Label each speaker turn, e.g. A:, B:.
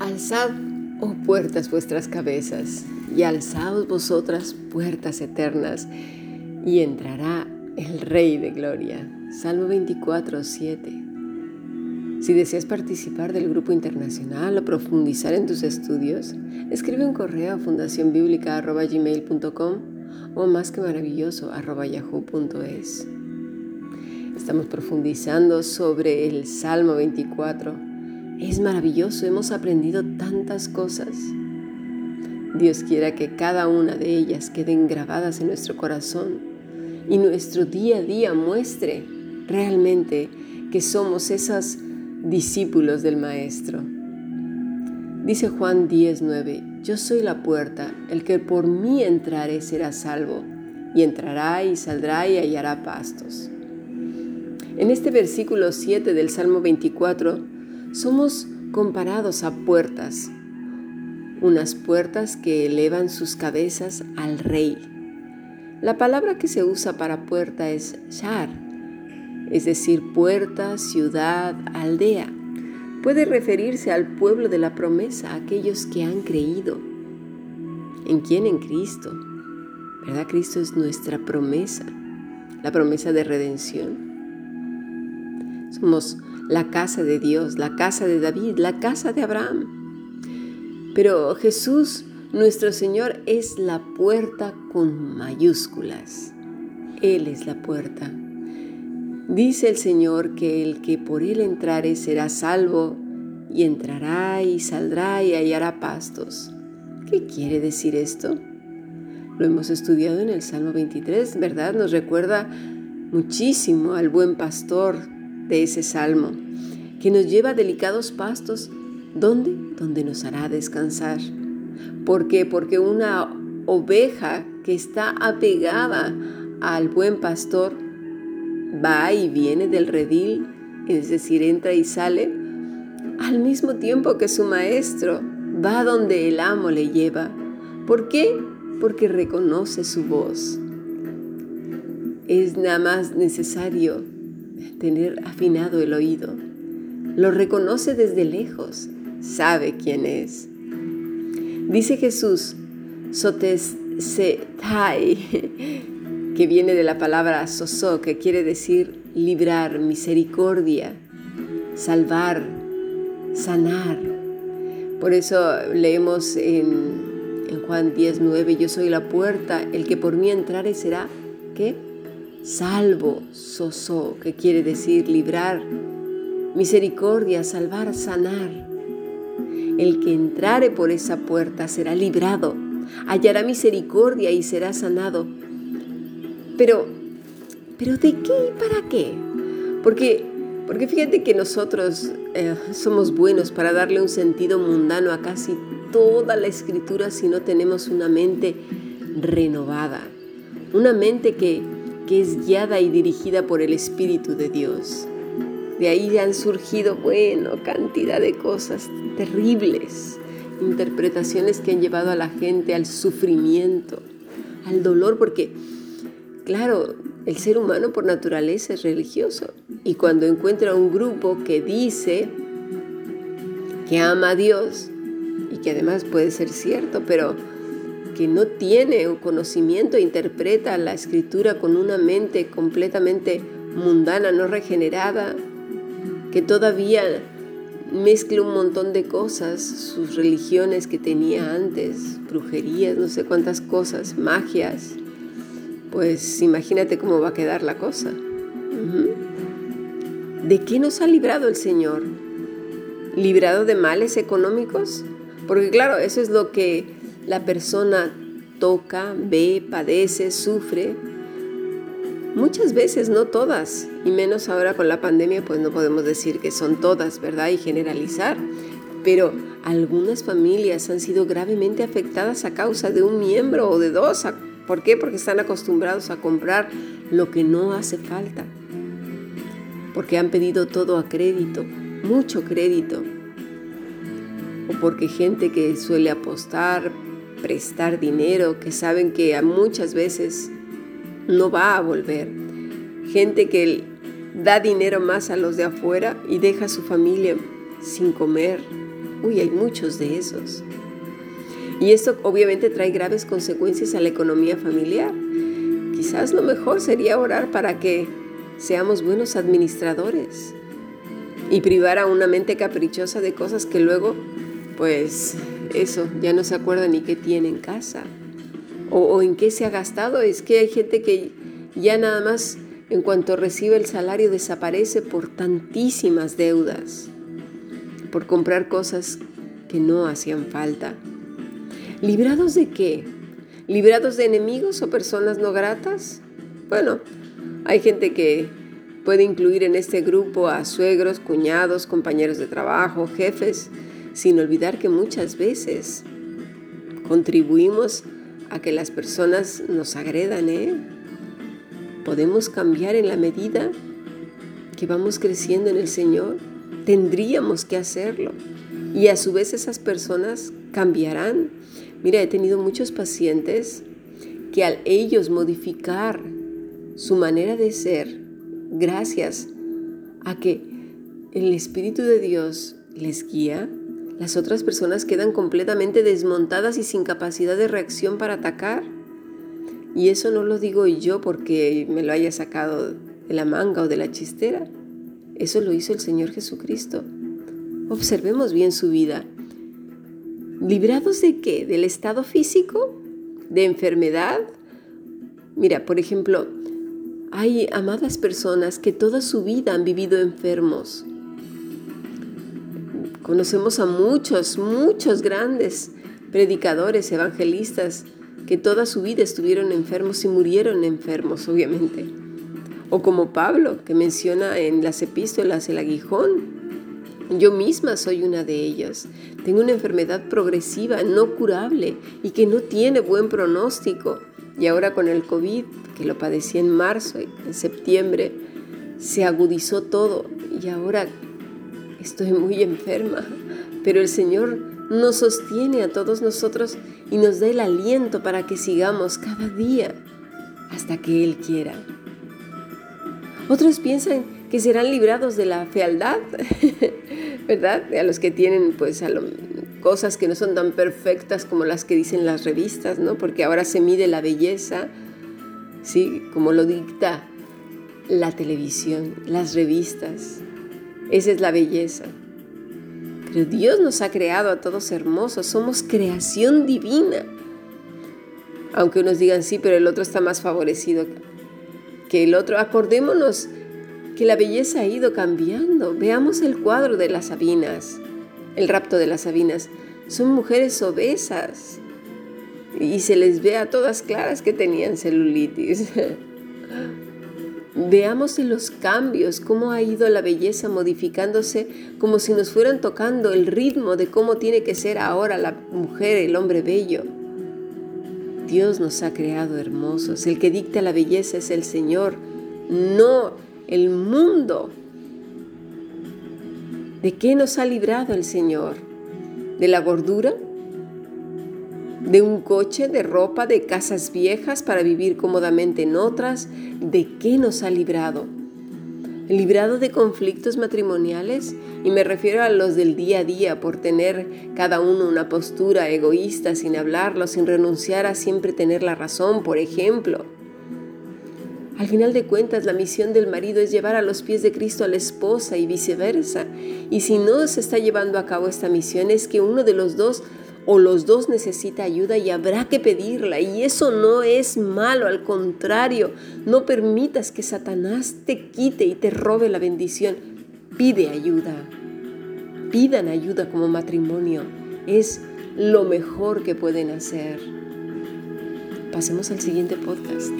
A: Alzad, oh puertas, vuestras cabezas, y alzaos vosotras puertas eternas, y entrará el Rey de Gloria. Salmo 24, 7. Si deseas participar del grupo internacional o profundizar en tus estudios, escribe un correo a fundacionbiblica.gmail.com o más que maravilloso yahoo.es. Estamos profundizando sobre el Salmo 24. Es maravilloso, hemos aprendido tantas cosas. Dios quiera que cada una de ellas queden grabadas en nuestro corazón y nuestro día a día muestre realmente que somos esas discípulos del Maestro. Dice Juan 10:9, Yo soy la puerta, el que por mí entrare será salvo, y entrará y saldrá y hallará pastos. En este versículo 7 del Salmo 24 somos comparados a puertas, unas puertas que elevan sus cabezas al Rey. La palabra que se usa para puerta es shar, es decir, puerta, ciudad, aldea. Puede referirse al pueblo de la promesa, aquellos que han creído. ¿En quién? En Cristo. ¿Verdad? Cristo es nuestra promesa, la promesa de redención. Somos la casa de Dios, la casa de David, la casa de Abraham. Pero Jesús, nuestro Señor, es la puerta con mayúsculas. Él es la puerta. Dice el Señor que el que por él entrare será salvo, y entrará y saldrá y hallará pastos. ¿Qué quiere decir esto? Lo hemos estudiado en el Salmo 23, ¿verdad? Nos recuerda muchísimo al buen pastor de ese salmo, que nos lleva delicados pastos. ¿Dónde? Donde nos hará descansar. ¿Por qué? Porque una oveja que está apegada al buen pastor va y viene del redil, es decir, entra y sale, al mismo tiempo que su maestro va donde el amo le lleva. ¿Por qué? Porque reconoce su voz. Es nada más necesario tener afinado el oído. Lo reconoce desde lejos, sabe quién es. Dice Jesús, Sotestai, que viene de la palabra sosó, que quiere decir librar, misericordia, salvar, sanar. Por eso leemos en, en Juan 10, 9, yo soy la puerta, el que por mí entrare será, ¿qué? Salvo, sosó, que quiere decir librar, misericordia, salvar, sanar. El que entrare por esa puerta será librado, hallará misericordia y será sanado. Pero, pero ¿de qué y para qué? Porque, porque fíjate que nosotros eh, somos buenos para darle un sentido mundano a casi toda la escritura si no tenemos una mente renovada, una mente que, que es guiada y dirigida por el Espíritu de Dios. De ahí han surgido, bueno, cantidad de cosas terribles, interpretaciones que han llevado a la gente al sufrimiento, al dolor, porque Claro, el ser humano por naturaleza es religioso. Y cuando encuentra un grupo que dice que ama a Dios y que además puede ser cierto, pero que no tiene un conocimiento interpreta la escritura con una mente completamente mundana, no regenerada, que todavía mezcla un montón de cosas, sus religiones que tenía antes, brujerías, no sé cuántas cosas, magias, pues imagínate cómo va a quedar la cosa. ¿De qué nos ha librado el Señor? ¿Librado de males económicos? Porque claro, eso es lo que la persona toca, ve, padece, sufre. Muchas veces, no todas, y menos ahora con la pandemia, pues no podemos decir que son todas, ¿verdad? Y generalizar. Pero algunas familias han sido gravemente afectadas a causa de un miembro o de dos, ¿Por qué? Porque están acostumbrados a comprar lo que no hace falta. Porque han pedido todo a crédito, mucho crédito. o porque gente que suele apostar, prestar dinero, que saben que muchas veces no va a volver. Gente que da dinero más a los de afuera y deja a su familia sin comer. Uy, hay muchos de esos. Y esto obviamente trae graves consecuencias a la economía familiar. Quizás lo mejor sería orar para que seamos buenos administradores y privar a una mente caprichosa de cosas que luego, pues eso, ya no se acuerda ni qué tiene en casa o, o en qué se ha gastado. Es que hay gente que ya nada más en cuanto recibe el salario desaparece por tantísimas deudas, por comprar cosas que no hacían falta. ¿Librados de qué? ¿Librados de enemigos o personas no gratas? Bueno, hay gente que puede incluir en este grupo a suegros, cuñados, compañeros de trabajo, jefes, sin olvidar que muchas veces contribuimos a que las personas nos agredan, ¿eh? Podemos cambiar en la medida que vamos creciendo en el Señor. Tendríamos que hacerlo. Y a su vez esas personas cambiarán. Mira, he tenido muchos pacientes que al ellos modificar su manera de ser, gracias a que el Espíritu de Dios les guía, las otras personas quedan completamente desmontadas y sin capacidad de reacción para atacar. Y eso no lo digo yo porque me lo haya sacado de la manga o de la chistera. Eso lo hizo el Señor Jesucristo. Observemos bien su vida. ¿Librados de qué? ¿Del estado físico? ¿De enfermedad? Mira, por ejemplo, hay amadas personas que toda su vida han vivido enfermos. Conocemos a muchos, muchos grandes predicadores, evangelistas, que toda su vida estuvieron enfermos y murieron enfermos, obviamente. O como Pablo, que menciona en las epístolas el aguijón, yo misma soy una de ellas. Tengo una enfermedad progresiva, no curable y que no tiene buen pronóstico. Y ahora con el COVID, que lo padecí en marzo y en septiembre, se agudizó todo y ahora estoy muy enferma. Pero el Señor nos sostiene a todos nosotros y nos da el aliento para que sigamos cada día hasta que Él quiera. Otros piensan que serán librados de la fealdad, ¿verdad? A los que tienen pues cosas que no son tan perfectas como las que dicen las revistas, ¿no? Porque ahora se mide la belleza, ¿sí? Como lo dicta la televisión, las revistas. Esa es la belleza. Pero Dios nos ha creado a todos hermosos, somos creación divina. Aunque unos digan sí, pero el otro está más favorecido que el otro. Acordémonos que la belleza ha ido cambiando. Veamos el cuadro de las Sabinas, el rapto de las Sabinas. Son mujeres obesas y se les ve a todas claras que tenían celulitis. Veamos en los cambios, cómo ha ido la belleza modificándose, como si nos fueran tocando el ritmo de cómo tiene que ser ahora la mujer, el hombre bello. Dios nos ha creado hermosos. El que dicta la belleza es el Señor, no el mundo. ¿De qué nos ha librado el Señor? ¿De la gordura? ¿De un coche, de ropa, de casas viejas para vivir cómodamente en otras? ¿De qué nos ha librado? librado de conflictos matrimoniales y me refiero a los del día a día por tener cada uno una postura egoísta sin hablarlo, sin renunciar a siempre tener la razón, por ejemplo. Al final de cuentas, la misión del marido es llevar a los pies de Cristo a la esposa y viceversa. Y si no se está llevando a cabo esta misión, es que uno de los dos o los dos necesita ayuda y habrá que pedirla. Y eso no es malo, al contrario, no permitas que Satanás te quite y te robe la bendición. Pide ayuda. Pidan ayuda como matrimonio. Es lo mejor que pueden hacer. Pasemos al siguiente podcast.